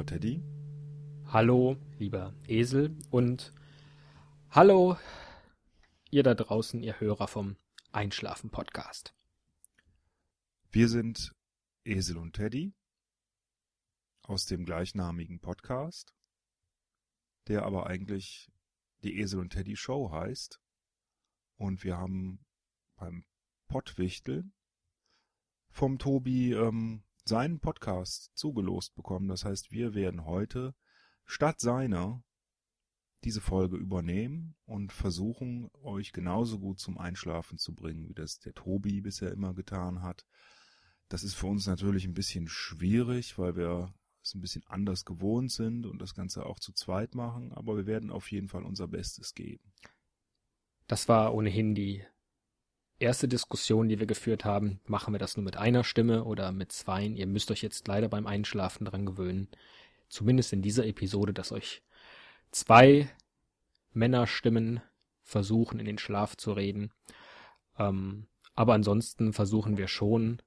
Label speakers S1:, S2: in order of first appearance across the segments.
S1: lieber Teddy.
S2: Hallo, lieber Esel und hallo, ihr da draußen, ihr Hörer vom Einschlafen Podcast.
S1: Wir sind Esel und Teddy aus dem gleichnamigen Podcast, der aber eigentlich die Esel und Teddy Show heißt. Und wir haben beim Pottwichtel vom Tobi ähm, seinen Podcast zugelost bekommen. Das heißt, wir werden heute statt seiner diese Folge übernehmen und versuchen, euch genauso gut zum Einschlafen zu bringen, wie das der Tobi bisher immer getan hat. Das ist für uns natürlich ein bisschen schwierig, weil wir es ein bisschen anders gewohnt sind und das Ganze auch zu zweit machen, aber wir werden auf jeden Fall unser Bestes geben.
S2: Das war ohnehin die erste Diskussion, die wir geführt haben. Machen wir das nur mit einer Stimme oder mit zweien? Ihr müsst euch jetzt leider beim Einschlafen dran gewöhnen. Zumindest in dieser Episode, dass euch zwei Männerstimmen versuchen, in den Schlaf zu reden. Ähm, aber ansonsten versuchen wir schon,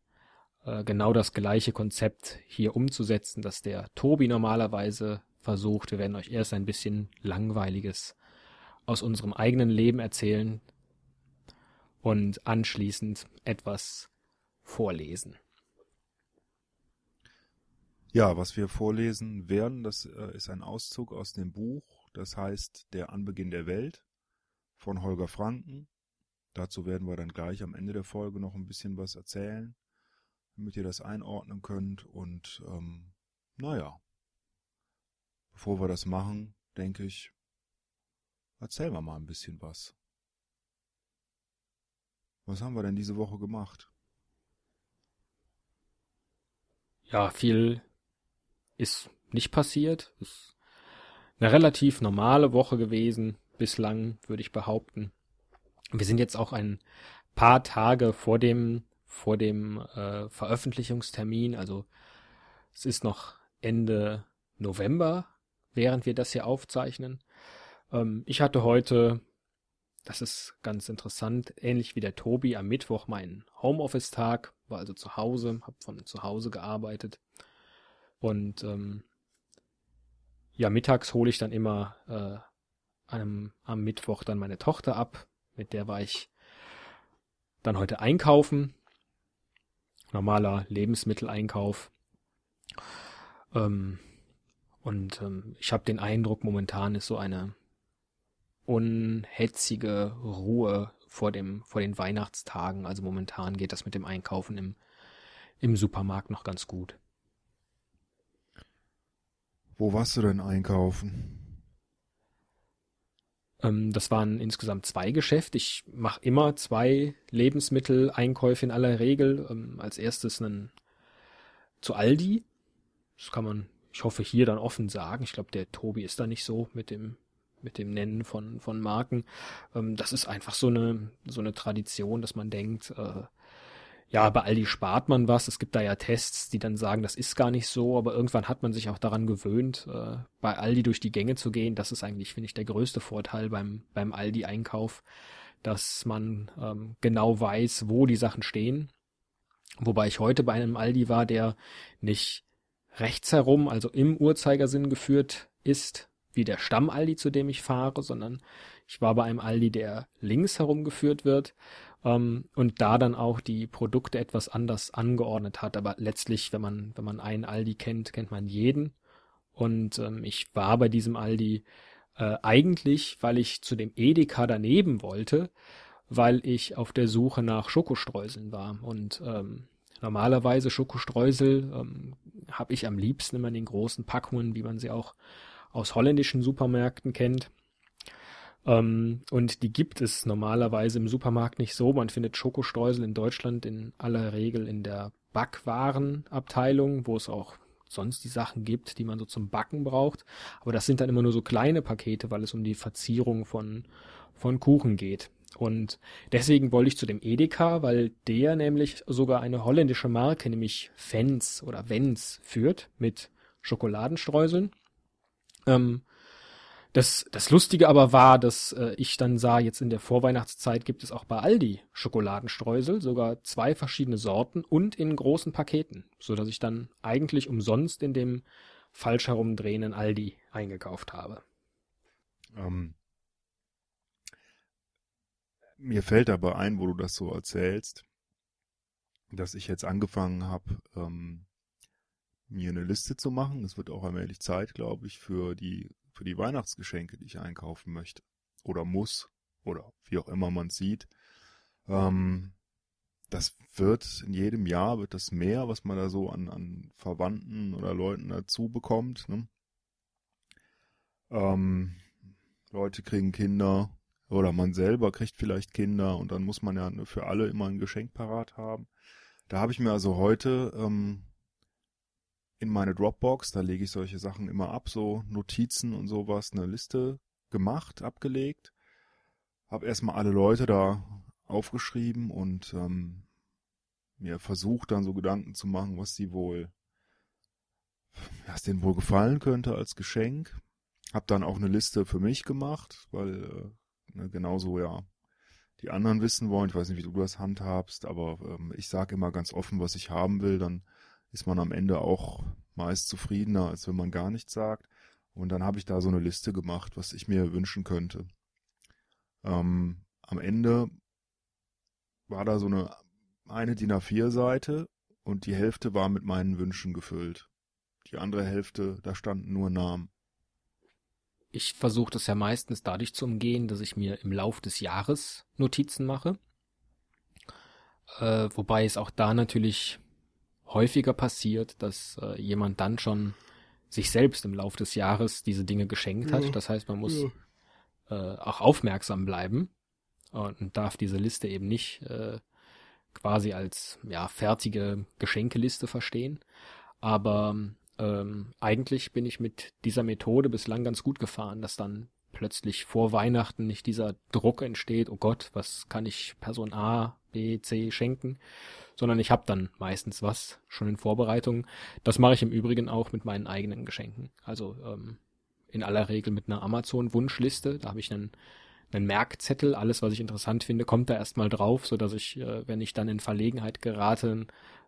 S2: äh, genau das gleiche Konzept hier umzusetzen, das der Tobi normalerweise versucht. Wir werden euch erst ein bisschen Langweiliges aus unserem eigenen Leben erzählen und anschließend etwas vorlesen.
S1: Ja, was wir vorlesen werden, das äh, ist ein Auszug aus dem Buch, das heißt Der Anbeginn der Welt von Holger Franken. Dazu werden wir dann gleich am Ende der Folge noch ein bisschen was erzählen, damit ihr das einordnen könnt. Und ähm, naja, bevor wir das machen, denke ich, erzählen wir mal ein bisschen was. Was haben wir denn diese Woche gemacht?
S2: Ja, viel ist nicht passiert. Ist eine relativ normale Woche gewesen, bislang, würde ich behaupten. Wir sind jetzt auch ein paar Tage vor dem, vor dem äh, Veröffentlichungstermin. Also es ist noch Ende November, während wir das hier aufzeichnen. Ähm, ich hatte heute, das ist ganz interessant, ähnlich wie der Tobi, am Mittwoch meinen Homeoffice-Tag, war also zu Hause, habe von zu Hause gearbeitet. Und ähm, ja, mittags hole ich dann immer äh, am, am Mittwoch dann meine Tochter ab. Mit der war ich dann heute einkaufen. Normaler Lebensmitteleinkauf. Ähm, und ähm, ich habe den Eindruck, momentan ist so eine unhetzige Ruhe vor dem vor den Weihnachtstagen. Also momentan geht das mit dem Einkaufen im im Supermarkt noch ganz gut.
S1: Wo warst du denn einkaufen?
S2: Ähm, das waren insgesamt zwei Geschäfte. Ich mache immer zwei Lebensmitteleinkäufe in aller Regel. Ähm, als erstes einen zu Aldi. Das kann man, ich hoffe, hier dann offen sagen. Ich glaube, der Tobi ist da nicht so mit dem mit dem Nennen von von Marken. Ähm, das ist einfach so eine so eine Tradition, dass man denkt, äh, ja, bei Aldi spart man was. Es gibt da ja Tests, die dann sagen, das ist gar nicht so, aber irgendwann hat man sich auch daran gewöhnt, äh, bei Aldi durch die Gänge zu gehen. Das ist eigentlich, finde ich, der größte Vorteil beim, beim Aldi-Einkauf, dass man ähm, genau weiß, wo die Sachen stehen. Wobei ich heute bei einem Aldi war, der nicht rechts herum, also im Uhrzeigersinn geführt ist, wie der Stamm-Aldi, zu dem ich fahre, sondern ich war bei einem Aldi, der links herum geführt wird ähm, und da dann auch die Produkte etwas anders angeordnet hat. Aber letztlich, wenn man, wenn man einen Aldi kennt, kennt man jeden. Und ähm, ich war bei diesem Aldi äh, eigentlich, weil ich zu dem Edeka daneben wollte, weil ich auf der Suche nach Schokostreuseln war. Und ähm, normalerweise Schokostreusel ähm, habe ich am liebsten immer in den großen Packungen, wie man sie auch aus holländischen Supermärkten kennt. Ähm, und die gibt es normalerweise im Supermarkt nicht so. Man findet Schokostreusel in Deutschland in aller Regel in der Backwarenabteilung, wo es auch sonst die Sachen gibt, die man so zum Backen braucht. Aber das sind dann immer nur so kleine Pakete, weil es um die Verzierung von, von Kuchen geht. Und deswegen wollte ich zu dem Edeka, weil der nämlich sogar eine holländische Marke, nämlich Fens oder Vens führt mit Schokoladenstreuseln. Ähm, das, das Lustige aber war, dass äh, ich dann sah, jetzt in der Vorweihnachtszeit gibt es auch bei Aldi Schokoladenstreusel, sogar zwei verschiedene Sorten und in großen Paketen, so dass ich dann eigentlich umsonst in dem falsch herumdrehenden Aldi eingekauft habe.
S1: Ähm, mir fällt aber ein, wo du das so erzählst, dass ich jetzt angefangen habe, ähm, mir eine Liste zu machen. Es wird auch allmählich Zeit, glaube ich, für die, für die Weihnachtsgeschenke, die ich einkaufen möchte. Oder muss. Oder wie auch immer man sieht. Ähm, das wird in jedem Jahr wird das mehr, was man da so an, an Verwandten oder Leuten dazu bekommt. Ne? Ähm, Leute kriegen Kinder oder man selber kriegt vielleicht Kinder und dann muss man ja für alle immer ein Geschenk parat haben. Da habe ich mir also heute ähm, in meine Dropbox, da lege ich solche Sachen immer ab, so Notizen und sowas, eine Liste gemacht, abgelegt. Habe erstmal alle Leute da aufgeschrieben und ähm, mir versucht dann so Gedanken zu machen, was sie wohl, was denen wohl gefallen könnte als Geschenk. Hab dann auch eine Liste für mich gemacht, weil äh, ne, genauso ja die anderen wissen wollen. Ich weiß nicht, wie du das handhabst, aber ähm, ich sage immer ganz offen, was ich haben will. Dann ist man am Ende auch meist zufriedener, als wenn man gar nichts sagt. Und dann habe ich da so eine Liste gemacht, was ich mir wünschen könnte. Ähm, am Ende war da so eine eine DIN A4-Seite und die Hälfte war mit meinen Wünschen gefüllt. Die andere Hälfte, da standen nur Namen.
S2: Ich versuche das ja meistens dadurch zu umgehen, dass ich mir im Lauf des Jahres Notizen mache. Äh, wobei es auch da natürlich häufiger passiert, dass äh, jemand dann schon sich selbst im Lauf des Jahres diese Dinge geschenkt hat. Ja. Das heißt, man muss ja. äh, auch aufmerksam bleiben und darf diese Liste eben nicht äh, quasi als ja fertige Geschenkeliste verstehen. Aber ähm, eigentlich bin ich mit dieser Methode bislang ganz gut gefahren, dass dann plötzlich vor Weihnachten nicht dieser Druck entsteht, oh Gott, was kann ich Person A, B, C schenken, sondern ich habe dann meistens was schon in Vorbereitung. Das mache ich im Übrigen auch mit meinen eigenen Geschenken. Also ähm, in aller Regel mit einer Amazon-Wunschliste. Da habe ich einen einen Merkzettel, alles, was ich interessant finde, kommt da erstmal drauf, so dass ich, äh, wenn ich dann in Verlegenheit gerate,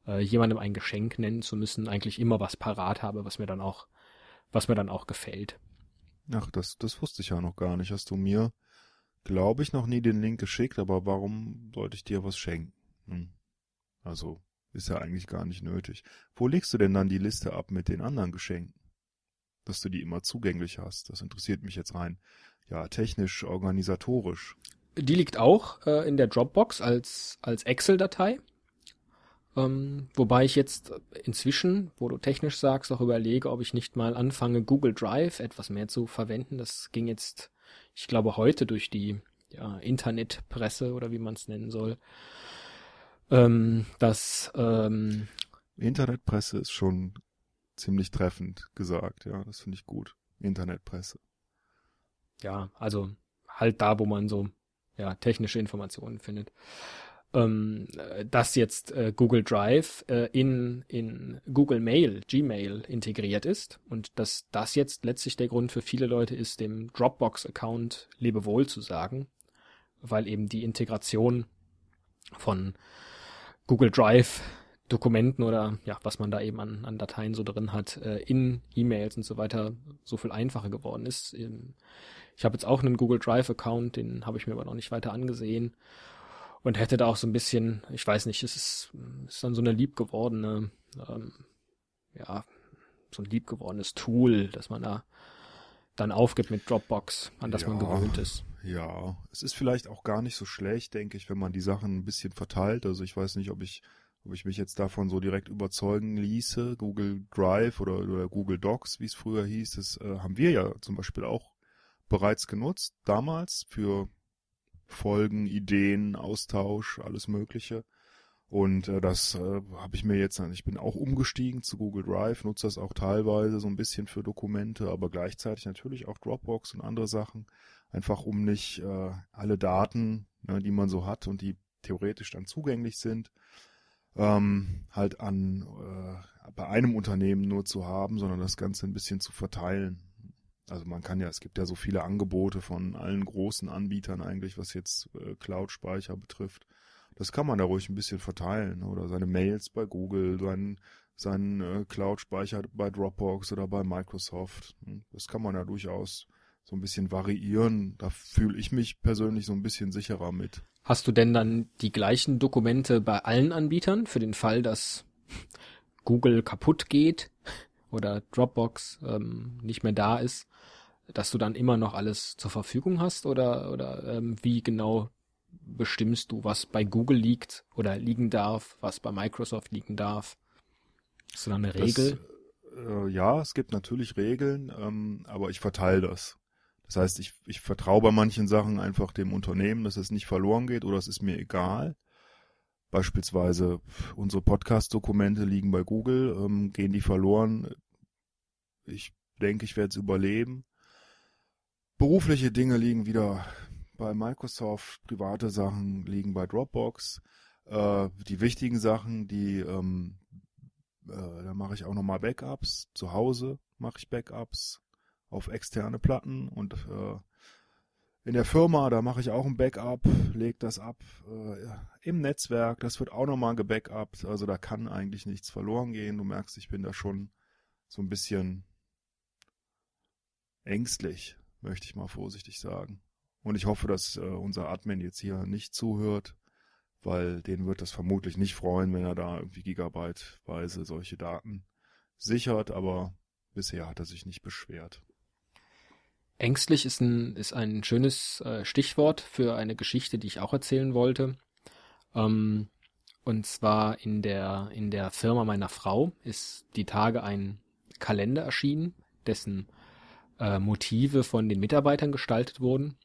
S2: äh, jemandem ein Geschenk nennen zu müssen, eigentlich immer was parat habe, was mir dann auch, was mir dann auch gefällt.
S1: Ach, das, das wusste ich ja noch gar nicht. Hast du mir, glaube ich, noch nie den Link geschickt, aber warum sollte ich dir was schenken? Hm. Also, ist ja eigentlich gar nicht nötig. Wo legst du denn dann die Liste ab mit den anderen Geschenken? Dass du die immer zugänglich hast. Das interessiert mich jetzt rein ja, technisch, organisatorisch?
S2: Die liegt auch äh, in der Dropbox als, als Excel-Datei. Ähm, wobei ich jetzt inzwischen, wo du technisch sagst, auch überlege, ob ich nicht mal anfange, Google Drive etwas mehr zu verwenden. Das ging jetzt, ich glaube, heute durch die ja, Internetpresse oder wie man es nennen soll. Ähm, das ähm,
S1: Internetpresse ist schon ziemlich treffend gesagt, ja, das finde ich gut. Internetpresse
S2: ja, also halt da, wo man so ja technische Informationen findet. Ähm, dass jetzt äh, Google Drive äh, in in Google Mail, Gmail integriert ist und dass das jetzt letztlich der Grund für viele Leute ist, dem Dropbox-Account Lebewohl zu sagen, weil eben die Integration von Google Drive Dokumenten oder ja, was man da eben an, an Dateien so drin hat, äh, in E-Mails und so weiter so viel einfacher geworden ist. Ähm, ich habe jetzt auch einen Google Drive-Account, den habe ich mir aber noch nicht weiter angesehen. Und hätte da auch so ein bisschen, ich weiß nicht, es ist, ist dann so eine liebgewordene, ähm, ja, so ein liebgewordenes Tool, dass man da dann aufgibt mit Dropbox, an das ja, man gewöhnt ist.
S1: Ja, es ist vielleicht auch gar nicht so schlecht, denke ich, wenn man die Sachen ein bisschen verteilt. Also ich weiß nicht, ob ich, ob ich mich jetzt davon so direkt überzeugen ließe. Google Drive oder, oder Google Docs, wie es früher hieß, das äh, haben wir ja zum Beispiel auch bereits genutzt, damals für Folgen, Ideen, Austausch, alles Mögliche. Und äh, das äh, habe ich mir jetzt, ich bin auch umgestiegen zu Google Drive, nutze das auch teilweise so ein bisschen für Dokumente, aber gleichzeitig natürlich auch Dropbox und andere Sachen, einfach um nicht äh, alle Daten, ne, die man so hat und die theoretisch dann zugänglich sind, ähm, halt an äh, bei einem Unternehmen nur zu haben, sondern das Ganze ein bisschen zu verteilen. Also man kann ja, es gibt ja so viele Angebote von allen großen Anbietern eigentlich, was jetzt äh, Cloud-Speicher betrifft, Das kann man da ruhig ein bisschen verteilen. Oder seine Mails bei Google, seinen, seinen äh, Cloud-Speicher bei Dropbox oder bei Microsoft. Hm, das kann man da durchaus so ein bisschen variieren. Da fühle ich mich persönlich so ein bisschen sicherer mit.
S2: Hast du denn dann die gleichen Dokumente bei allen Anbietern für den Fall, dass Google kaputt geht oder Dropbox ähm, nicht mehr da ist, dass du dann immer noch alles zur Verfügung hast oder oder ähm, wie genau bestimmst du, was bei Google liegt oder liegen darf, was bei Microsoft liegen darf? Hast du da eine Regel?
S1: Das, äh, ja, es gibt natürlich Regeln, ähm, aber ich verteile das. Das heißt, ich, ich vertraue bei manchen Sachen einfach dem Unternehmen, dass es nicht verloren geht oder es ist mir egal. Beispielsweise unsere Podcast-Dokumente liegen bei Google, ähm, gehen die verloren. Ich denke, ich werde es überleben. Berufliche Dinge liegen wieder bei Microsoft, private Sachen liegen bei Dropbox. Äh, die wichtigen Sachen, die ähm, äh, da mache ich auch nochmal Backups. Zu Hause mache ich Backups auf externe Platten und äh, in der Firma, da mache ich auch ein Backup, leg das ab äh, im Netzwerk, das wird auch nochmal gebackupt, also da kann eigentlich nichts verloren gehen. Du merkst, ich bin da schon so ein bisschen ängstlich, möchte ich mal vorsichtig sagen. Und ich hoffe, dass äh, unser Admin jetzt hier nicht zuhört, weil den wird das vermutlich nicht freuen, wenn er da irgendwie gigabyteweise solche Daten sichert, aber bisher hat er sich nicht beschwert.
S2: Ängstlich ist ein, ist ein schönes äh, Stichwort für eine Geschichte, die ich auch erzählen wollte. Ähm, und zwar in der, in der Firma meiner Frau ist die Tage ein Kalender erschienen, dessen äh, Motive von den Mitarbeitern gestaltet wurden.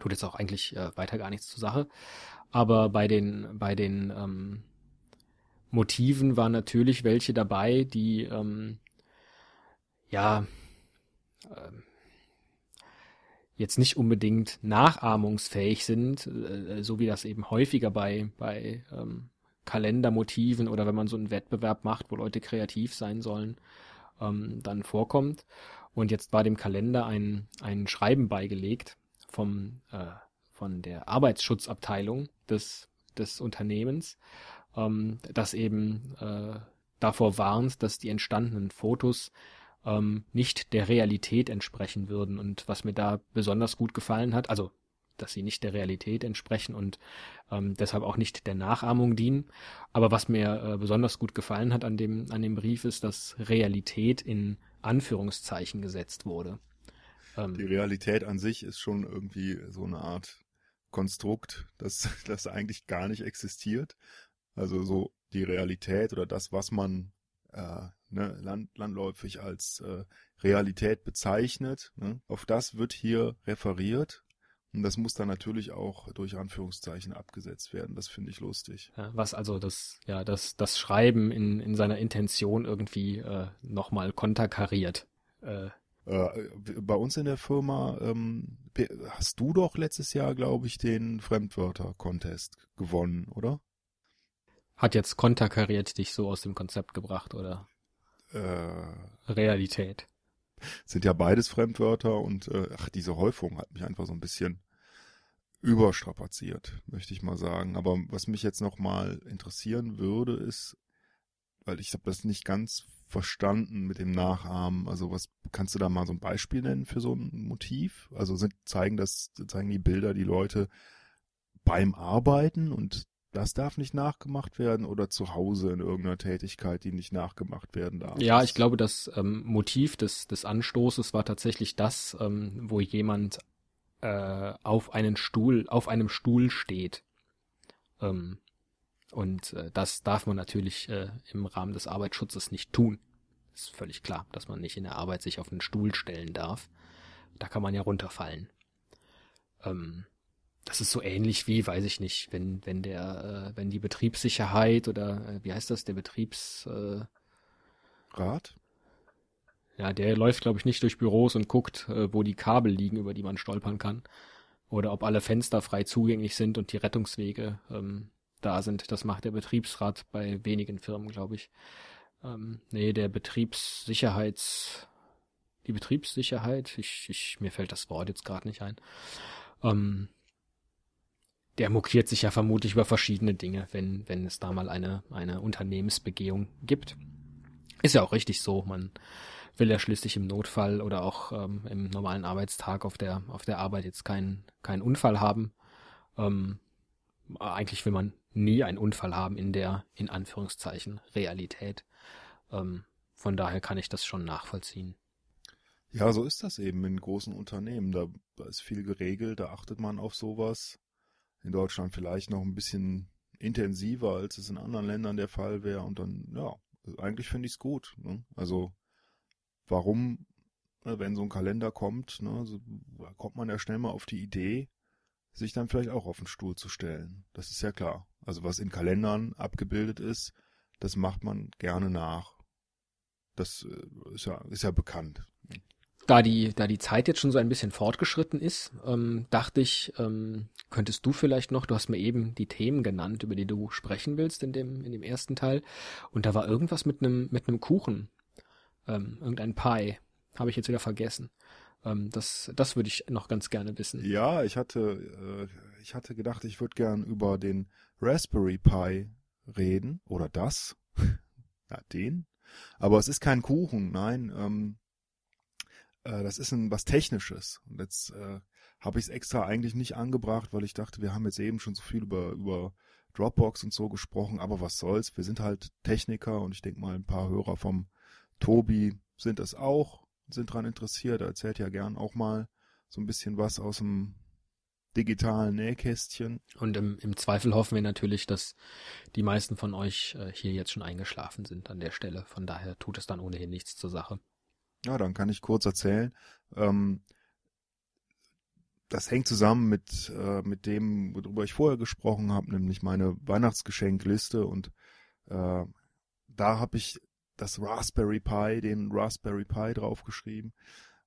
S2: Tut jetzt auch eigentlich äh, weiter gar nichts zur Sache. Aber bei den, bei den ähm, Motiven waren natürlich welche dabei, die ähm, ja ähm, jetzt nicht unbedingt nachahmungsfähig sind, äh, so wie das eben häufiger bei, bei ähm, Kalendermotiven oder wenn man so einen Wettbewerb macht, wo Leute kreativ sein sollen, ähm, dann vorkommt. Und jetzt war dem Kalender ein, ein Schreiben beigelegt vom, äh, von der Arbeitsschutzabteilung des, des Unternehmens, ähm, das eben äh, davor warnt, dass die entstandenen Fotos ähm, nicht der Realität entsprechen würden. Und was mir da besonders gut gefallen hat, also dass sie nicht der Realität entsprechen und ähm, deshalb auch nicht der Nachahmung dienen. Aber was mir äh, besonders gut gefallen hat an dem, an dem Brief ist, dass Realität in Anführungszeichen gesetzt wurde.
S1: Ähm, Die Realität an sich ist schon irgendwie so eine Art Konstrukt, das, das eigentlich gar nicht existiert. Also so die Realität oder das, was man äh, ne, land, landläufig als äh, Realität bezeichnet. Ne? Auf das wird hier referiert. Und das muss dann natürlich auch durch Anführungszeichen abgesetzt werden. Das finde ich lustig.
S2: Ja, was also das, ja, das, das Schreiben in, in seiner Intention irgendwie äh, nochmal konterkariert.
S1: Äh, äh, bei uns in der Firma ähm, hast du doch letztes Jahr, glaube ich, den Fremdwörter-Contest gewonnen, oder?
S2: Hat jetzt konterkariert dich so aus dem Konzept gebracht, oder? Äh, Realität.
S1: Sind ja beides Fremdwörter und äh, ach, diese Häufung hat mich einfach so ein bisschen überstrapaziert, möchte ich mal sagen. Aber was mich jetzt nochmal interessieren würde, ist, weil ich habe das nicht ganz verstanden mit dem Nachahmen. Also was kannst du da mal so ein Beispiel nennen für so ein Motiv? Also sind zeigen das zeigen die Bilder die Leute beim Arbeiten und das darf nicht nachgemacht werden oder zu Hause in irgendeiner Tätigkeit, die nicht nachgemacht werden darf.
S2: Ja, ich glaube, das ähm, Motiv des, des Anstoßes war tatsächlich das, ähm, wo jemand äh, auf einen Stuhl, auf einem Stuhl steht. Ähm, und äh, das darf man natürlich äh, im Rahmen des Arbeitsschutzes nicht tun. Ist völlig klar, dass man nicht in der Arbeit sich auf einen Stuhl stellen darf. Da kann man ja runterfallen. Ähm, das ist so ähnlich wie, weiß ich nicht, wenn, wenn der, äh, wenn die Betriebssicherheit oder äh, wie heißt das, der Betriebs äh,
S1: Rat?
S2: Ja, der läuft, glaube ich, nicht durch Büros und guckt, äh, wo die Kabel liegen, über die man stolpern kann. Oder ob alle Fenster frei zugänglich sind und die Rettungswege ähm, da sind. Das macht der Betriebsrat bei wenigen Firmen, glaube ich. Ähm, nee, der Betriebssicherheits, die Betriebssicherheit, ich, ich, mir fällt das Wort jetzt gerade nicht ein. Ähm, der mokiert sich ja vermutlich über verschiedene Dinge, wenn, wenn es da mal eine, eine Unternehmensbegehung gibt. Ist ja auch richtig so. Man will ja schließlich im Notfall oder auch ähm, im normalen Arbeitstag auf der, auf der Arbeit jetzt keinen keinen Unfall haben. Ähm, eigentlich will man nie einen Unfall haben in der, in Anführungszeichen, Realität. Ähm, von daher kann ich das schon nachvollziehen.
S1: Ja, so ist das eben in großen Unternehmen. Da ist viel geregelt, da achtet man auf sowas. In Deutschland vielleicht noch ein bisschen intensiver, als es in anderen Ländern der Fall wäre. Und dann, ja, eigentlich finde ich es gut. Ne? Also warum, ne, wenn so ein Kalender kommt, ne, so, kommt man ja schnell mal auf die Idee, sich dann vielleicht auch auf den Stuhl zu stellen. Das ist ja klar. Also was in Kalendern abgebildet ist, das macht man gerne nach. Das äh, ist ja, ist ja bekannt.
S2: Da die, da die Zeit jetzt schon so ein bisschen fortgeschritten ist, ähm, dachte ich, ähm, könntest du vielleicht noch, du hast mir eben die Themen genannt, über die du sprechen willst in dem, in dem ersten Teil. Und da war irgendwas mit einem, mit einem Kuchen. Ähm, irgendein Pie. Habe ich jetzt wieder vergessen. Ähm, das, das würde ich noch ganz gerne wissen.
S1: Ja, ich hatte, äh, ich hatte gedacht, ich würde gern über den Raspberry Pi reden. Oder das. ja, den. Aber es ist kein Kuchen, nein. Ähm, äh, das ist ein was Technisches. Und jetzt äh, habe ich es extra eigentlich nicht angebracht, weil ich dachte, wir haben jetzt eben schon so viel über, über Dropbox und so gesprochen, aber was soll's, wir sind halt Techniker und ich denke mal, ein paar Hörer vom Tobi sind es auch, sind daran interessiert, er erzählt ja gern auch mal so ein bisschen was aus dem digitalen Nähkästchen.
S2: Und im, im Zweifel hoffen wir natürlich, dass die meisten von euch äh, hier jetzt schon eingeschlafen sind an der Stelle. Von daher tut es dann ohnehin nichts zur Sache.
S1: Ja, dann kann ich kurz erzählen. Ähm, das hängt zusammen mit, äh, mit dem, worüber ich vorher gesprochen habe, nämlich meine Weihnachtsgeschenkliste. Und äh, da habe ich das Raspberry Pi, den Raspberry Pi draufgeschrieben,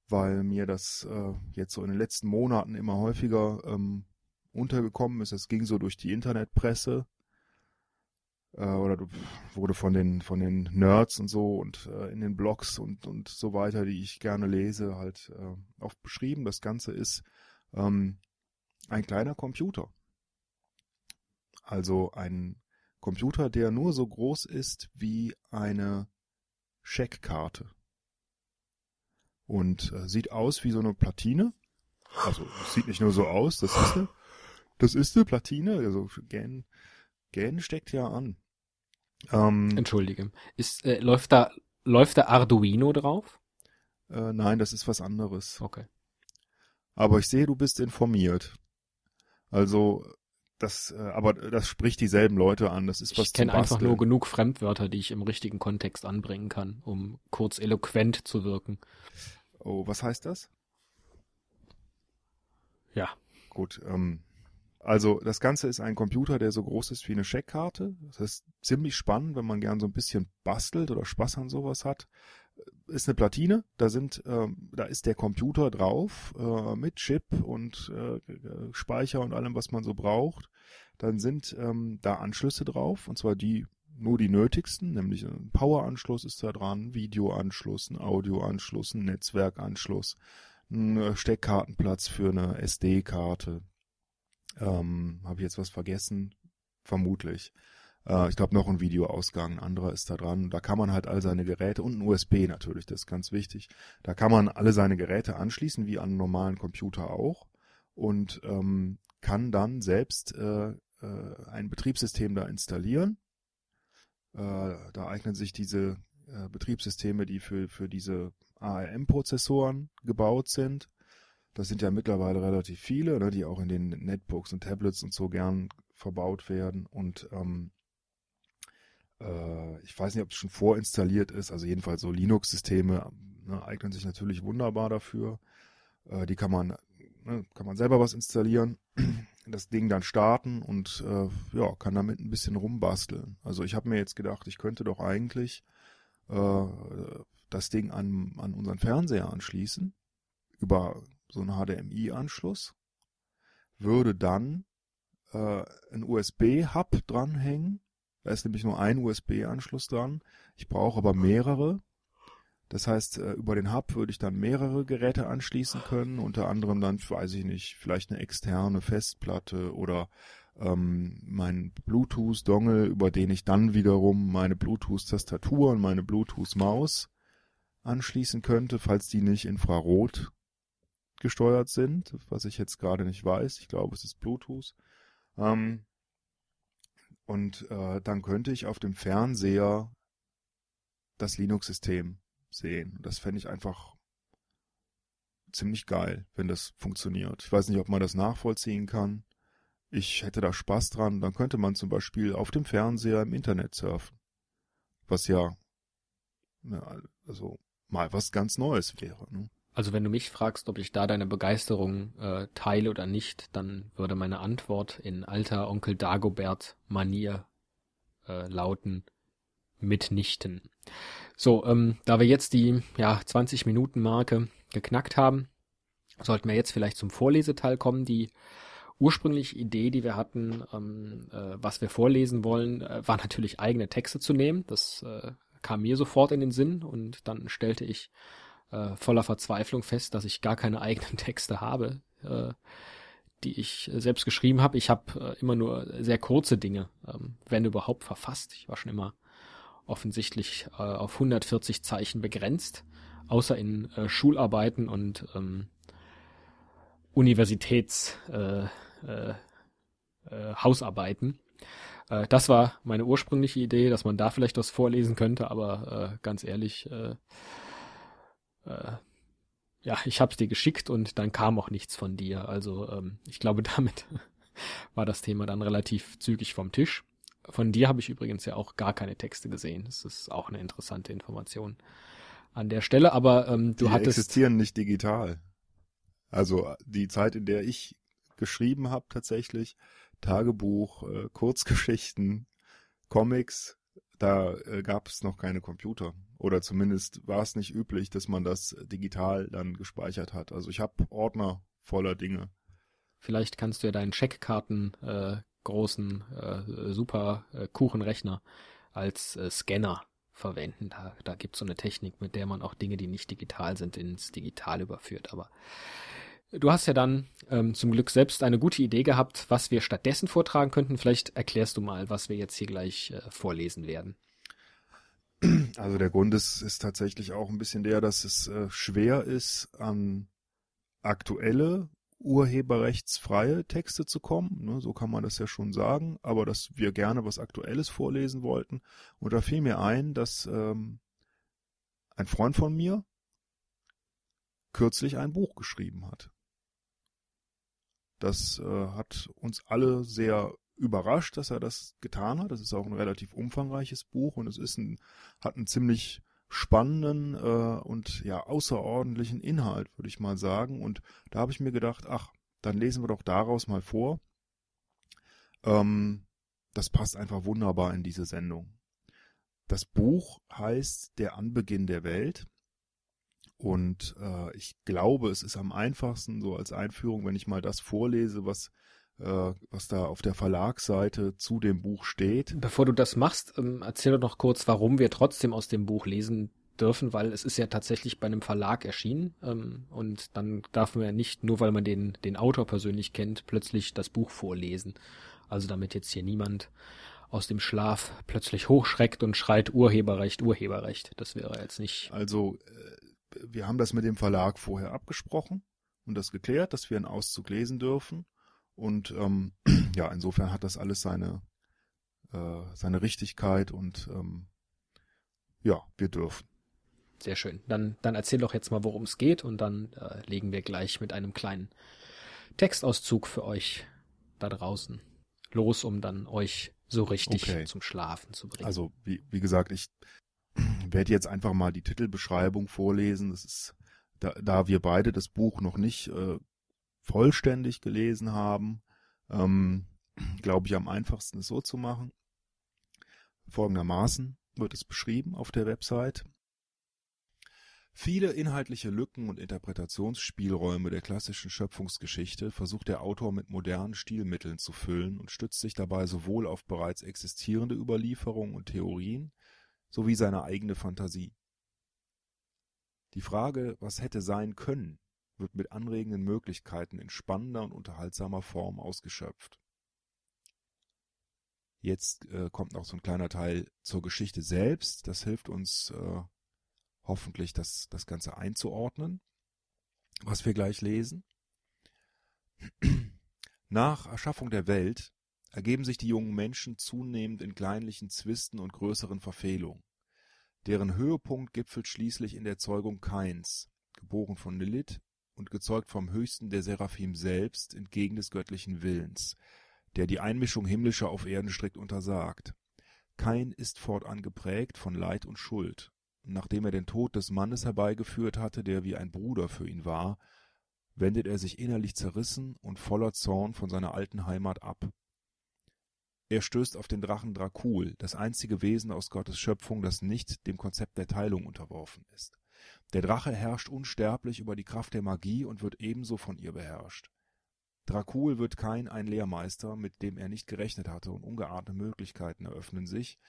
S1: weil mir das äh, jetzt so in den letzten Monaten immer häufiger ähm, untergekommen ist. Es ging so durch die Internetpresse äh, oder wurde von den von den Nerds und so und äh, in den Blogs und und so weiter, die ich gerne lese, halt äh, oft beschrieben. Das Ganze ist ähm, ein kleiner Computer, also ein Computer, der nur so groß ist wie eine Scheckkarte und äh, sieht aus wie so eine Platine. Also sieht nicht nur so aus, das ist eine, das ist eine Platine. Also Gan, Gan steckt ja an.
S2: Ähm, Entschuldige. Ist, äh, läuft da, läuft da Arduino drauf?
S1: Äh, nein, das ist was anderes.
S2: Okay.
S1: Aber ich sehe, du bist informiert. Also, das, äh, aber das spricht dieselben Leute an. Das ist was
S2: Ich kenne einfach nur genug Fremdwörter, die ich im richtigen Kontext anbringen kann, um kurz eloquent zu wirken.
S1: Oh, was heißt das?
S2: Ja.
S1: Gut, ähm, also das Ganze ist ein Computer, der so groß ist wie eine Scheckkarte. Das ist ziemlich spannend, wenn man gern so ein bisschen bastelt oder Spaß an sowas hat. Ist eine Platine, da sind, ähm, da ist der Computer drauf äh, mit Chip und äh, Speicher und allem, was man so braucht. Dann sind ähm, da Anschlüsse drauf und zwar die nur die nötigsten, nämlich ein Power-Anschluss ist da dran, Videoanschluss, ein Audioanschluss, ein Netzwerkanschluss, ein Steckkartenplatz für eine SD-Karte, ähm, Habe ich jetzt was vergessen? Vermutlich. Äh, ich glaube noch ein Videoausgang, ein anderer ist da dran. Da kann man halt all seine Geräte und ein USB natürlich, das ist ganz wichtig. Da kann man alle seine Geräte anschließen, wie an einem normalen Computer auch. Und ähm, kann dann selbst äh, äh, ein Betriebssystem da installieren. Äh, da eignen sich diese äh, Betriebssysteme, die für, für diese ARM-Prozessoren gebaut sind. Das sind ja mittlerweile relativ viele, ne, die auch in den Netbooks und Tablets und so gern verbaut werden. Und ähm, äh, ich weiß nicht, ob es schon vorinstalliert ist. Also jedenfalls so Linux-Systeme ne, eignen sich natürlich wunderbar dafür. Äh, die kann man, ne, kann man selber was installieren, das Ding dann starten und äh, ja, kann damit ein bisschen rumbasteln. Also ich habe mir jetzt gedacht, ich könnte doch eigentlich äh, das Ding an, an unseren Fernseher anschließen über so ein HDMI-Anschluss, würde dann äh, ein USB-Hub dranhängen. Da ist nämlich nur ein USB-Anschluss dran. Ich brauche aber mehrere. Das heißt, äh, über den Hub würde ich dann mehrere Geräte anschließen können, unter anderem dann, weiß ich nicht, vielleicht eine externe Festplatte oder ähm, mein Bluetooth-Dongle, über den ich dann wiederum meine Bluetooth-Tastatur und meine Bluetooth-Maus anschließen könnte, falls die nicht infrarot gesteuert sind, was ich jetzt gerade nicht weiß. Ich glaube, es ist Bluetooth. Ähm, und äh, dann könnte ich auf dem Fernseher das Linux-System sehen. Das fände ich einfach ziemlich geil, wenn das funktioniert. Ich weiß nicht, ob man das nachvollziehen kann. Ich hätte da Spaß dran. Dann könnte man zum Beispiel auf dem Fernseher im Internet surfen. Was ja, ne, also mal was ganz Neues wäre. Ne?
S2: Also wenn du mich fragst, ob ich da deine Begeisterung äh, teile oder nicht, dann würde meine Antwort in alter Onkel Dagobert Manier äh, lauten mitnichten. So, ähm, da wir jetzt die ja 20 Minuten Marke geknackt haben, sollten wir jetzt vielleicht zum Vorleseteil kommen. Die ursprüngliche Idee, die wir hatten, ähm, äh, was wir vorlesen wollen, äh, war natürlich eigene Texte zu nehmen. Das äh, kam mir sofort in den Sinn und dann stellte ich äh, voller Verzweiflung fest, dass ich gar keine eigenen Texte habe, äh, die ich selbst geschrieben habe. Ich habe äh, immer nur sehr kurze Dinge, ähm, wenn überhaupt, verfasst. Ich war schon immer offensichtlich äh, auf 140 Zeichen begrenzt, außer in äh, Schularbeiten und ähm, Universitäts äh, äh, äh. Äh, das war meine ursprüngliche Idee, dass man da vielleicht was vorlesen könnte, aber äh, ganz ehrlich, äh, äh, ja, ich hab's dir geschickt und dann kam auch nichts von dir. Also ähm, ich glaube, damit war das Thema dann relativ zügig vom Tisch. Von dir habe ich übrigens ja auch gar keine Texte gesehen. Das ist auch eine interessante Information an der Stelle. Aber ähm, du
S1: die
S2: hattest.
S1: existieren nicht digital. Also die Zeit, in der ich geschrieben habe, tatsächlich Tagebuch, äh, Kurzgeschichten, Comics, da äh, gab es noch keine Computer. Oder zumindest war es nicht üblich, dass man das digital dann gespeichert hat. Also ich habe Ordner voller Dinge.
S2: Vielleicht kannst du ja deinen Checkkarten äh, großen äh, super äh, Kuchenrechner als äh, Scanner verwenden. Da, da gibt es so eine Technik, mit der man auch Dinge, die nicht digital sind, ins Digital überführt. Aber du hast ja dann ähm, zum Glück selbst eine gute Idee gehabt, was wir stattdessen vortragen könnten. Vielleicht erklärst du mal, was wir jetzt hier gleich äh, vorlesen werden.
S1: Also der Grund ist, ist tatsächlich auch ein bisschen der, dass es äh, schwer ist, an aktuelle urheberrechtsfreie Texte zu kommen. Ne, so kann man das ja schon sagen. Aber dass wir gerne was Aktuelles vorlesen wollten. Und da fiel mir ein, dass ähm, ein Freund von mir kürzlich ein Buch geschrieben hat. Das äh, hat uns alle sehr überrascht, dass er das getan hat. Das ist auch ein relativ umfangreiches Buch und es ist ein, hat einen ziemlich spannenden äh, und ja außerordentlichen Inhalt, würde ich mal sagen. Und da habe ich mir gedacht, ach, dann lesen wir doch daraus mal vor. Ähm, das passt einfach wunderbar in diese Sendung. Das Buch heißt Der Anbeginn der Welt. Und äh, ich glaube, es ist am einfachsten so als Einführung, wenn ich mal das vorlese, was äh, was da auf der Verlagsseite zu dem Buch steht.
S2: Bevor du das machst, ähm, erzähl doch noch kurz, warum wir trotzdem aus dem Buch lesen dürfen, weil es ist ja tatsächlich bei einem Verlag erschienen ähm, und dann darf man ja nicht, nur weil man den, den Autor persönlich kennt, plötzlich das Buch vorlesen. Also damit jetzt hier niemand aus dem Schlaf plötzlich hochschreckt und schreit Urheberrecht, Urheberrecht. Das wäre jetzt nicht.
S1: Also äh, wir haben das mit dem Verlag vorher abgesprochen und das geklärt, dass wir einen Auszug lesen dürfen. Und ähm, ja, insofern hat das alles seine, äh, seine Richtigkeit und ähm, ja, wir dürfen.
S2: Sehr schön. Dann, dann erzähl doch jetzt mal, worum es geht und dann äh, legen wir gleich mit einem kleinen Textauszug für euch da draußen los, um dann euch so richtig okay. zum Schlafen zu bringen.
S1: Also, wie, wie gesagt, ich werde jetzt einfach mal die Titelbeschreibung vorlesen. Das ist, da, da wir beide das Buch noch nicht äh, vollständig gelesen haben, ähm, glaube ich, am einfachsten es so zu machen. Folgendermaßen wird es beschrieben auf der Website. Viele inhaltliche Lücken und Interpretationsspielräume der klassischen Schöpfungsgeschichte versucht der Autor mit modernen Stilmitteln zu füllen und stützt sich dabei sowohl auf bereits existierende Überlieferungen und Theorien sowie seine eigene Fantasie. Die Frage, was hätte sein können, wird mit anregenden Möglichkeiten in spannender und unterhaltsamer Form ausgeschöpft. Jetzt äh, kommt noch so ein kleiner Teil zur Geschichte selbst. Das hilft uns äh, hoffentlich, das, das Ganze einzuordnen, was wir gleich lesen. Nach Erschaffung der Welt ergeben sich die jungen Menschen zunehmend in kleinlichen Zwisten und größeren Verfehlungen. Deren Höhepunkt gipfelt schließlich in der Zeugung Kains, geboren von Lilith und gezeugt vom Höchsten der Seraphim selbst entgegen des göttlichen Willens, der die Einmischung himmlischer auf Erden strikt untersagt. Kain ist fortan geprägt von Leid und Schuld. Nachdem er den Tod des Mannes herbeigeführt hatte, der wie ein Bruder für ihn war, wendet er sich innerlich zerrissen und voller Zorn von seiner alten Heimat ab. Er stößt auf den Drachen Dracul, das einzige Wesen aus Gottes Schöpfung, das nicht dem Konzept der Teilung unterworfen ist. Der Drache herrscht unsterblich über die Kraft der Magie und wird ebenso von ihr beherrscht. Dracul wird kein ein Lehrmeister, mit dem er nicht gerechnet hatte, und ungeahnte Möglichkeiten eröffnen sich,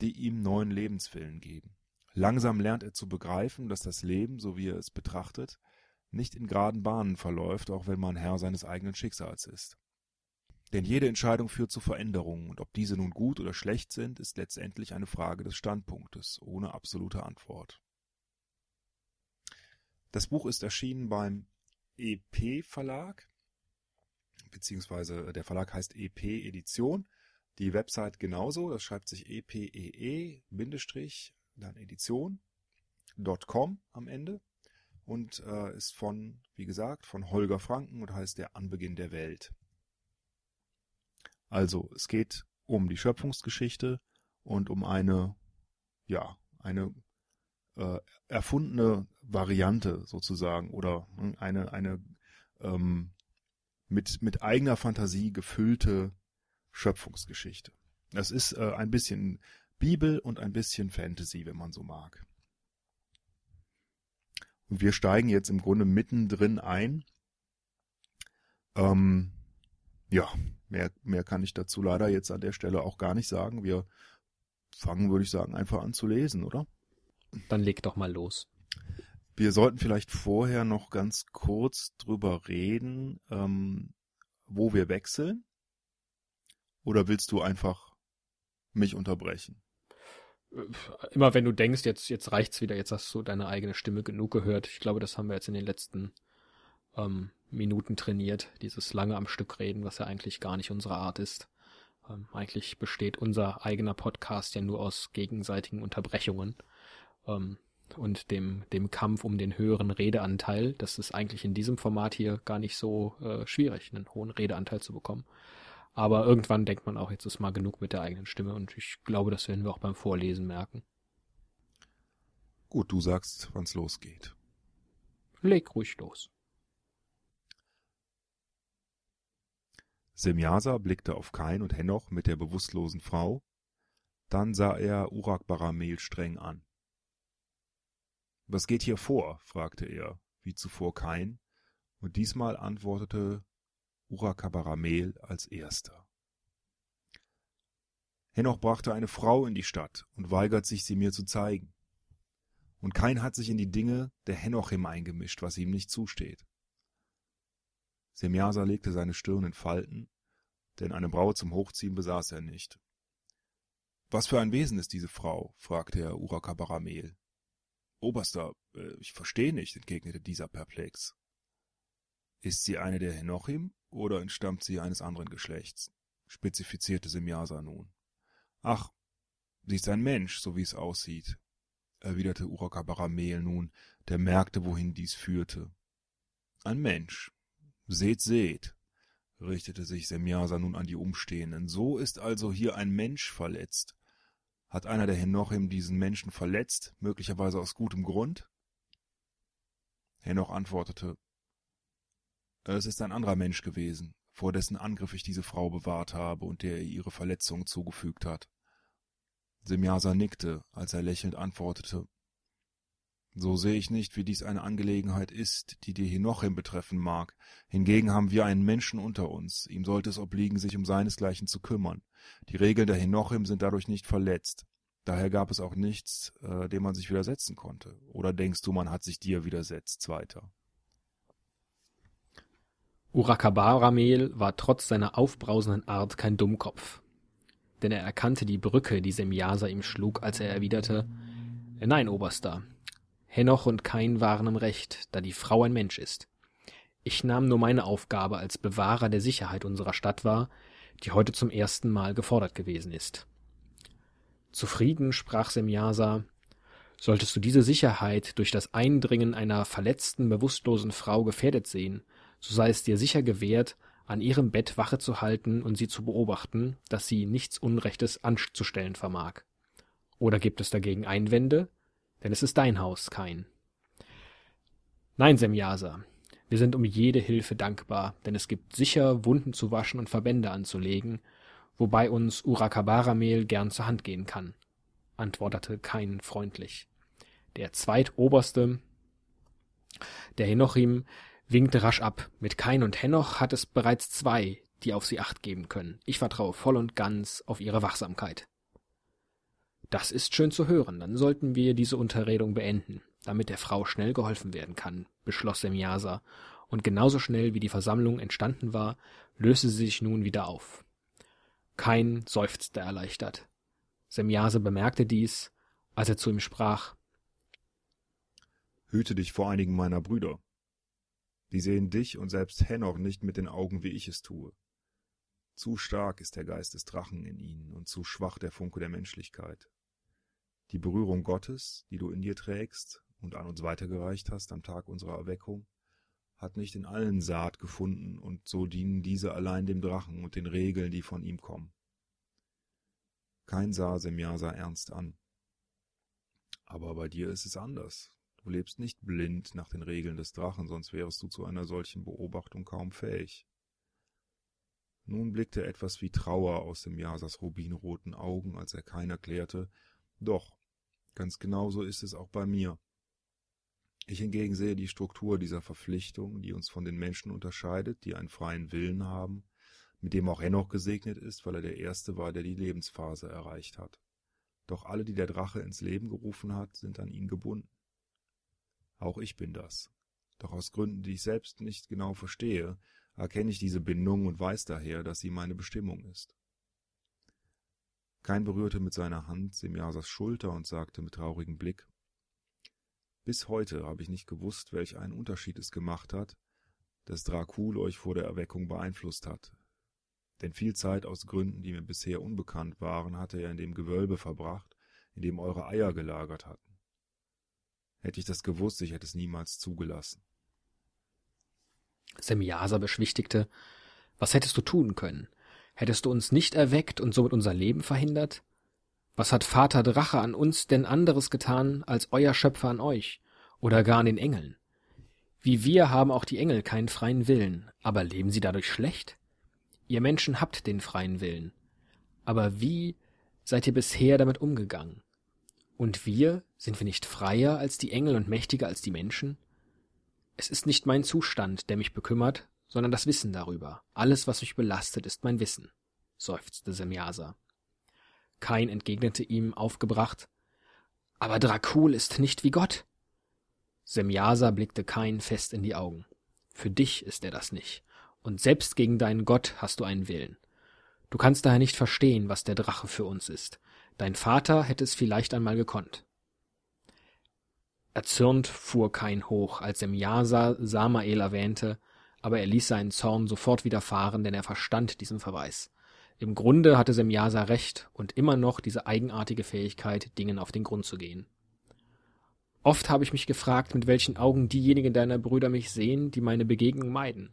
S1: die ihm neuen Lebenswillen geben. Langsam lernt er zu begreifen, dass das Leben, so wie er es betrachtet, nicht in geraden Bahnen verläuft, auch wenn man Herr seines eigenen Schicksals ist. Denn jede Entscheidung führt zu Veränderungen, und ob diese nun gut oder schlecht sind, ist letztendlich eine Frage des Standpunktes, ohne absolute Antwort. Das Buch ist erschienen beim EP Verlag beziehungsweise der Verlag heißt EP Edition. Die Website genauso, das schreibt sich epee, Bindestrich, dann Edition.com am Ende und äh, ist von, wie gesagt, von Holger Franken und heißt der Anbeginn der Welt. Also, es geht um die Schöpfungsgeschichte und um eine, ja, eine äh, erfundene Variante sozusagen oder hm, eine, eine ähm, mit, mit eigener Fantasie gefüllte Schöpfungsgeschichte. Das ist äh, ein bisschen Bibel und ein bisschen Fantasy, wenn man so mag. Und wir steigen jetzt im Grunde mittendrin ein. Ähm, ja, mehr, mehr kann ich dazu leider jetzt an der Stelle auch gar nicht sagen. Wir fangen, würde ich sagen, einfach an zu lesen, oder?
S2: Dann leg doch mal los.
S1: Wir sollten vielleicht vorher noch ganz kurz drüber reden, ähm, wo wir wechseln. Oder willst du einfach mich unterbrechen?
S2: Immer wenn du denkst, jetzt, jetzt reicht's wieder, jetzt hast du deine eigene Stimme genug gehört. Ich glaube, das haben wir jetzt in den letzten ähm, Minuten trainiert, dieses lange am Stück reden, was ja eigentlich gar nicht unsere Art ist. Ähm, eigentlich besteht unser eigener Podcast ja nur aus gegenseitigen Unterbrechungen. Ähm, und dem, dem Kampf um den höheren Redeanteil. Das ist eigentlich in diesem Format hier gar nicht so äh, schwierig, einen hohen Redeanteil zu bekommen. Aber irgendwann denkt man auch, jetzt ist mal genug mit der eigenen Stimme und ich glaube, das werden wir auch beim Vorlesen merken.
S1: Gut, du sagst, wann's losgeht.
S2: Leg ruhig los.
S1: Semjasa blickte auf Kain und Henoch mit der bewusstlosen Frau. Dann sah er Urak Baramel streng an. Was geht hier vor? fragte er, wie zuvor Kain, und diesmal antwortete Urakabaramel als erster. Henoch brachte eine Frau in die Stadt und weigert sich, sie mir zu zeigen. Und Kain hat sich in die Dinge der Henochim eingemischt, was ihm nicht zusteht. Semjasa legte seine Stirn in Falten, denn eine Braue zum Hochziehen besaß er nicht. Was für ein Wesen ist diese Frau? fragte er Urakabaramel. Oberster, äh, ich verstehe nicht, entgegnete dieser perplex. Ist sie eine der Henochim oder entstammt sie eines anderen Geschlechts? spezifizierte Semjasa nun. Ach, sie ist ein Mensch, so wie es aussieht, erwiderte Urakabaramel nun, der merkte, wohin dies führte. Ein Mensch. Seht, seht, richtete sich Semjasa nun an die Umstehenden. So ist also hier ein Mensch verletzt. Hat einer der Henochim diesen Menschen verletzt, möglicherweise aus gutem Grund? Henoch antwortete, es ist ein anderer Mensch gewesen, vor dessen Angriff ich diese Frau bewahrt habe und der ihr ihre Verletzung zugefügt hat. Semjasa nickte, als er lächelnd antwortete, so sehe ich nicht, wie dies eine Angelegenheit ist, die die Henochim betreffen mag. Hingegen haben wir einen Menschen unter uns. Ihm sollte es obliegen, sich um seinesgleichen zu kümmern. Die Regeln der Henochim sind dadurch nicht verletzt. Daher gab es auch nichts, äh, dem man sich widersetzen konnte. Oder denkst du, man hat sich dir widersetzt, Zweiter?
S2: Urakabaramel war trotz seiner aufbrausenden Art kein Dummkopf. Denn er erkannte die Brücke, die Semjasa ihm schlug, als er erwiderte, Nein, Oberster. Henoch und Kain waren im Recht, da die Frau ein Mensch ist. Ich nahm nur meine Aufgabe als Bewahrer der Sicherheit unserer Stadt wahr, die heute zum ersten Mal gefordert gewesen ist. Zufrieden sprach Semjasa, solltest du diese Sicherheit durch das Eindringen einer verletzten, bewusstlosen Frau gefährdet sehen, so sei es dir sicher gewährt, an ihrem Bett Wache zu halten und sie zu beobachten, dass sie nichts Unrechtes anzustellen vermag. Oder gibt es dagegen Einwände? Denn es ist dein Haus, kein. Nein, Semjasa, wir sind um jede Hilfe dankbar, denn es gibt sicher Wunden zu waschen und Verbände anzulegen, wobei uns Urakabaramel gern zur Hand gehen kann, antwortete Kain freundlich. Der Zweitoberste, der Henochim, winkte rasch ab. Mit Kain und Henoch hat es bereits zwei, die auf sie acht geben können. Ich vertraue voll und ganz auf ihre Wachsamkeit. Das ist schön zu hören, dann sollten wir diese Unterredung beenden, damit der Frau schnell geholfen werden kann, beschloss Semjasa, und genauso schnell wie die Versammlung entstanden war, löste sie sich nun wieder auf. Kein seufzte erleichtert. Semjase bemerkte dies, als er zu ihm sprach.
S1: Hüte dich vor einigen meiner Brüder. Die sehen dich und selbst Henoch nicht mit den Augen, wie ich es tue. Zu stark ist der Geist des Drachen in ihnen und zu schwach der Funke der Menschlichkeit. Die Berührung Gottes, die du in dir trägst und an uns weitergereicht hast am Tag unserer Erweckung, hat nicht in allen Saat gefunden, und so dienen diese allein dem Drachen und den Regeln, die von ihm kommen. Kein sah Semjasa ernst an. Aber bei dir ist es anders. Du lebst nicht blind nach den Regeln des Drachen, sonst wärest du zu einer solchen Beobachtung kaum fähig. Nun blickte etwas wie Trauer aus dem Jasas rubinroten Augen, als er Kain erklärte, doch, ganz genauso ist es auch bei mir. Ich hingegen sehe die Struktur dieser Verpflichtung, die uns von den Menschen unterscheidet, die einen freien Willen haben, mit dem auch Henoch gesegnet ist, weil er der Erste war, der die Lebensphase erreicht hat. Doch alle, die der Drache ins Leben gerufen hat, sind an ihn gebunden. Auch ich bin das. Doch aus Gründen, die ich selbst nicht genau verstehe, erkenne ich diese Bindung und weiß daher, dass sie meine Bestimmung ist. Kein berührte mit seiner Hand Semjasas Schulter und sagte mit traurigem Blick, bis heute habe ich nicht gewusst, welch einen Unterschied es gemacht hat, dass Dracul euch vor der Erweckung beeinflusst hat. Denn viel Zeit aus Gründen, die mir bisher unbekannt waren, hatte er in dem Gewölbe verbracht, in dem eure Eier gelagert hatten. Hätte ich das gewusst, ich hätte es niemals zugelassen.
S2: Semjasa beschwichtigte, was hättest du tun können? Hättest du uns nicht erweckt und somit unser Leben verhindert? Was hat Vater Drache an uns denn anderes getan, als euer Schöpfer an euch, oder gar an den Engeln? Wie wir haben auch die Engel keinen freien Willen, aber leben sie dadurch schlecht? Ihr Menschen habt den freien Willen. Aber wie seid ihr bisher damit umgegangen? Und wir, sind wir nicht freier als die Engel und mächtiger als die Menschen? Es ist nicht mein Zustand, der mich bekümmert, sondern das Wissen darüber. Alles, was mich belastet, ist mein Wissen, seufzte Semjasa. Kain entgegnete ihm aufgebracht, aber Dracul ist nicht wie Gott. Semjasa blickte Kain fest in die Augen. Für dich ist er das nicht, und selbst gegen deinen Gott hast du einen Willen. Du kannst daher nicht verstehen, was der Drache für uns ist. Dein Vater hätte es vielleicht einmal gekonnt. Erzürnt fuhr Kain hoch, als Semjasa Samael erwähnte, aber er ließ seinen Zorn sofort wieder fahren, denn er verstand diesen Verweis. Im Grunde hatte Semjasa recht und immer noch diese eigenartige Fähigkeit, Dingen auf den Grund zu gehen. Oft habe ich mich gefragt, mit welchen Augen diejenigen deiner Brüder mich sehen, die meine Begegnung meiden.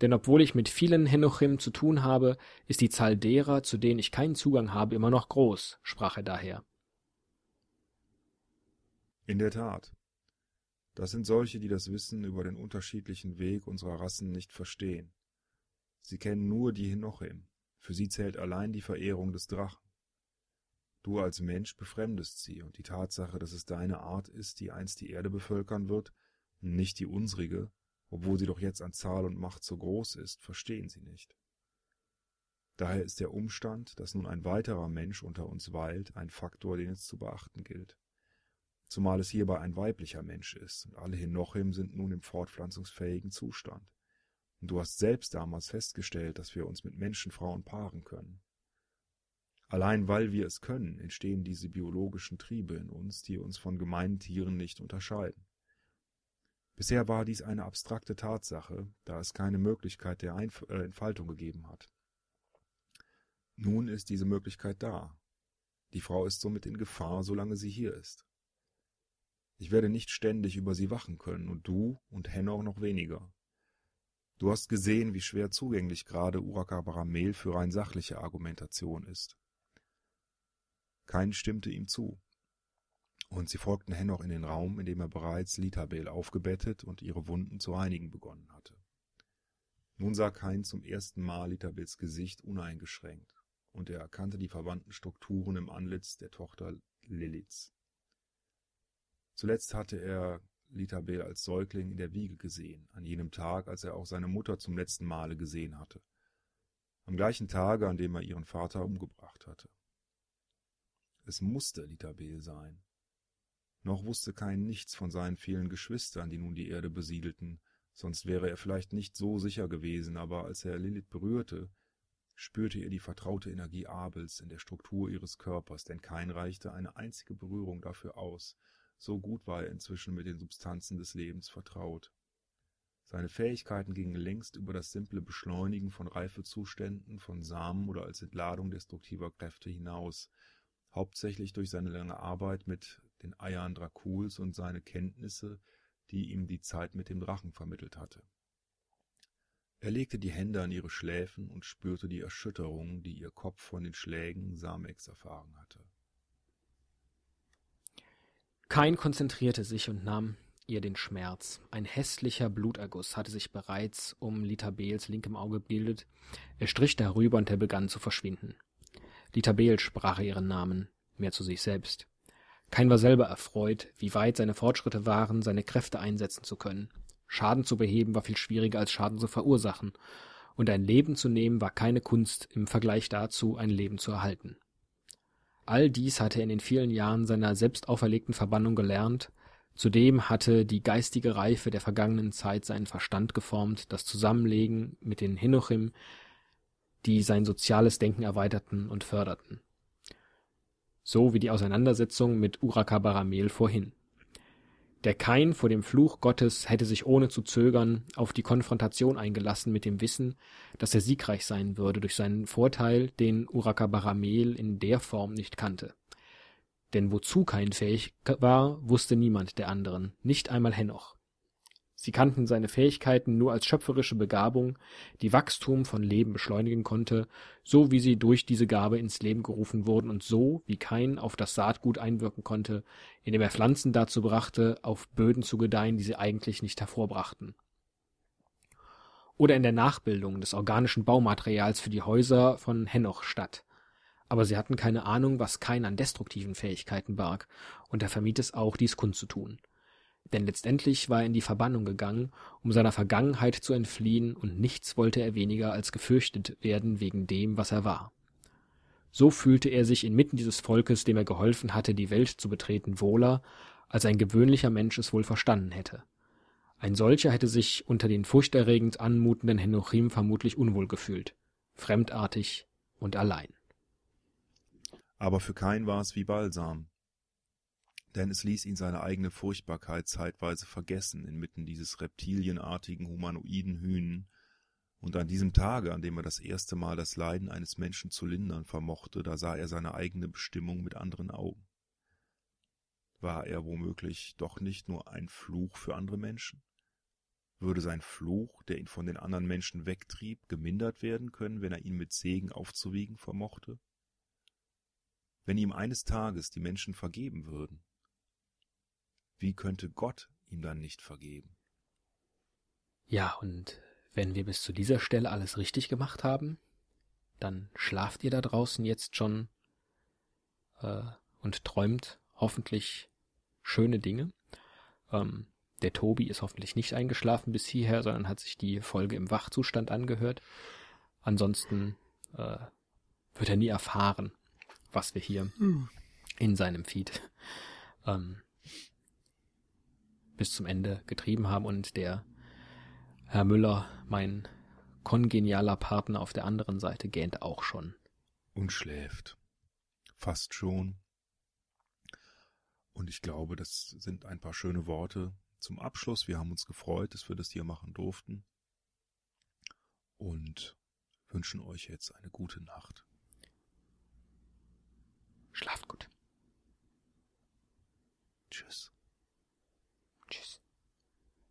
S2: Denn obwohl ich mit vielen Henochim zu tun habe, ist die Zahl derer, zu denen ich keinen Zugang habe, immer noch groß, sprach er daher.
S1: In der Tat. Das sind solche, die das Wissen über den unterschiedlichen Weg unserer Rassen nicht verstehen. Sie kennen nur die Henochim, für sie zählt allein die Verehrung des Drachen. Du als Mensch befremdest sie, und die Tatsache, dass es deine Art ist, die einst die Erde bevölkern wird, nicht die unsrige, obwohl sie doch jetzt an Zahl und Macht so groß ist, verstehen sie nicht. Daher ist der Umstand, dass nun ein weiterer Mensch unter uns weilt, ein Faktor, den es zu beachten gilt. Zumal es hierbei ein weiblicher Mensch ist, und alle Henochim sind nun im fortpflanzungsfähigen Zustand. Und du hast selbst damals festgestellt, dass wir uns mit Menschenfrauen paaren können. Allein weil wir es können, entstehen diese biologischen Triebe in uns, die uns von gemeinen Tieren nicht unterscheiden. Bisher war dies eine abstrakte Tatsache, da es keine Möglichkeit der Einf äh, Entfaltung gegeben hat. Nun ist diese Möglichkeit da. Die Frau ist somit in Gefahr, solange sie hier ist. Ich werde nicht ständig über sie wachen können, und du und Henoch noch weniger. Du hast gesehen, wie schwer zugänglich gerade Urakabaramel für rein sachliche Argumentation ist. Kein stimmte ihm zu und sie folgten Henoch in den Raum, in dem er bereits Litabel aufgebettet und ihre Wunden zu reinigen begonnen hatte. Nun sah Kain zum ersten Mal Litabels Gesicht uneingeschränkt, und er erkannte die verwandten Strukturen im Antlitz der Tochter Liliths. Zuletzt hatte er Litabel als Säugling in der Wiege gesehen, an jenem Tag, als er auch seine Mutter zum letzten Male gesehen hatte, am gleichen Tage, an dem er ihren Vater umgebracht hatte. Es musste Litabel sein, noch wusste Kain nichts von seinen vielen Geschwistern, die nun die Erde besiedelten, sonst wäre er vielleicht nicht so sicher gewesen, aber als er Lilith berührte, spürte er die vertraute Energie Abels in der Struktur ihres Körpers, denn Kain reichte eine einzige Berührung dafür aus, so gut war er inzwischen mit den Substanzen des Lebens vertraut. Seine Fähigkeiten gingen längst über das simple Beschleunigen von Reifezuständen, von Samen oder als Entladung destruktiver Kräfte hinaus, hauptsächlich durch seine lange Arbeit mit den Eiern Drakuls und seine Kenntnisse, die ihm die Zeit mit dem Drachen vermittelt hatte. Er legte die Hände an ihre Schläfen und spürte die Erschütterung, die ihr Kopf von den Schlägen Samex erfahren hatte.
S2: Kain konzentrierte sich und nahm ihr den Schmerz. Ein hässlicher Bluterguss hatte sich bereits um Litabels linkem Auge gebildet. Er strich darüber und er begann zu verschwinden. Litabel sprach ihren Namen, mehr zu sich selbst. Kain war selber erfreut, wie weit seine Fortschritte waren, seine Kräfte einsetzen zu können. Schaden zu beheben war viel schwieriger als Schaden zu verursachen, und ein Leben zu nehmen war keine Kunst im Vergleich dazu, ein Leben zu erhalten. All dies hatte er in den vielen Jahren seiner selbst auferlegten Verbannung gelernt, zudem hatte die geistige Reife der vergangenen Zeit seinen Verstand geformt, das Zusammenlegen mit den Hinochim, die sein soziales Denken erweiterten und förderten so wie die Auseinandersetzung mit Urakabaramel vorhin. Der Kain vor dem Fluch Gottes hätte sich ohne zu zögern auf die Konfrontation eingelassen mit dem Wissen, dass er siegreich sein würde durch seinen Vorteil, den Urakabaramel in der Form nicht kannte. Denn wozu Kain fähig war, wusste niemand der anderen, nicht einmal Henoch. Sie kannten seine Fähigkeiten nur als schöpferische Begabung, die Wachstum von Leben beschleunigen konnte, so wie sie durch diese Gabe ins Leben gerufen wurden und so, wie kein auf das Saatgut einwirken konnte, indem er Pflanzen dazu brachte, auf Böden zu gedeihen, die sie eigentlich nicht hervorbrachten. Oder in der Nachbildung des organischen Baumaterials für die Häuser von Henoch statt. Aber sie hatten keine Ahnung, was kein an destruktiven Fähigkeiten barg, und er vermied es auch, dies kundzutun denn letztendlich war er in die Verbannung gegangen, um seiner Vergangenheit zu entfliehen, und nichts wollte er weniger als gefürchtet werden wegen dem, was er war. So fühlte er sich inmitten dieses Volkes, dem er geholfen hatte, die Welt zu betreten, wohler, als ein gewöhnlicher Mensch es wohl verstanden hätte. Ein solcher hätte sich unter den furchterregend anmutenden Henochim vermutlich unwohl gefühlt, fremdartig und allein.
S1: Aber für keinen war es wie Balsam denn es ließ ihn seine eigene Furchtbarkeit zeitweise vergessen inmitten dieses reptilienartigen humanoiden Hühnen, und an diesem Tage, an dem er das erste Mal das Leiden eines Menschen zu lindern vermochte, da sah er seine eigene Bestimmung mit anderen Augen. War er womöglich doch nicht nur ein Fluch für andere Menschen? Würde sein Fluch, der ihn von den anderen Menschen wegtrieb, gemindert werden können, wenn er ihn mit Segen aufzuwiegen vermochte? Wenn ihm eines Tages die Menschen vergeben würden, wie könnte Gott ihm dann nicht vergeben?
S2: Ja, und wenn wir bis zu dieser Stelle alles richtig gemacht haben, dann schlaft ihr da draußen jetzt schon äh, und träumt hoffentlich schöne Dinge. Ähm, der Tobi ist hoffentlich nicht eingeschlafen bis hierher, sondern hat sich die Folge im Wachzustand angehört. Ansonsten äh, wird er nie erfahren, was wir hier in seinem Feed ähm, bis zum Ende getrieben haben und der Herr Müller, mein kongenialer Partner auf der anderen Seite, gähnt auch schon.
S1: Und schläft. Fast schon. Und ich glaube, das sind ein paar schöne Worte zum Abschluss. Wir haben uns gefreut, dass wir das hier machen durften. Und wünschen euch jetzt eine gute Nacht.
S2: Schlaft gut. Tschüss.
S1: Tschüss.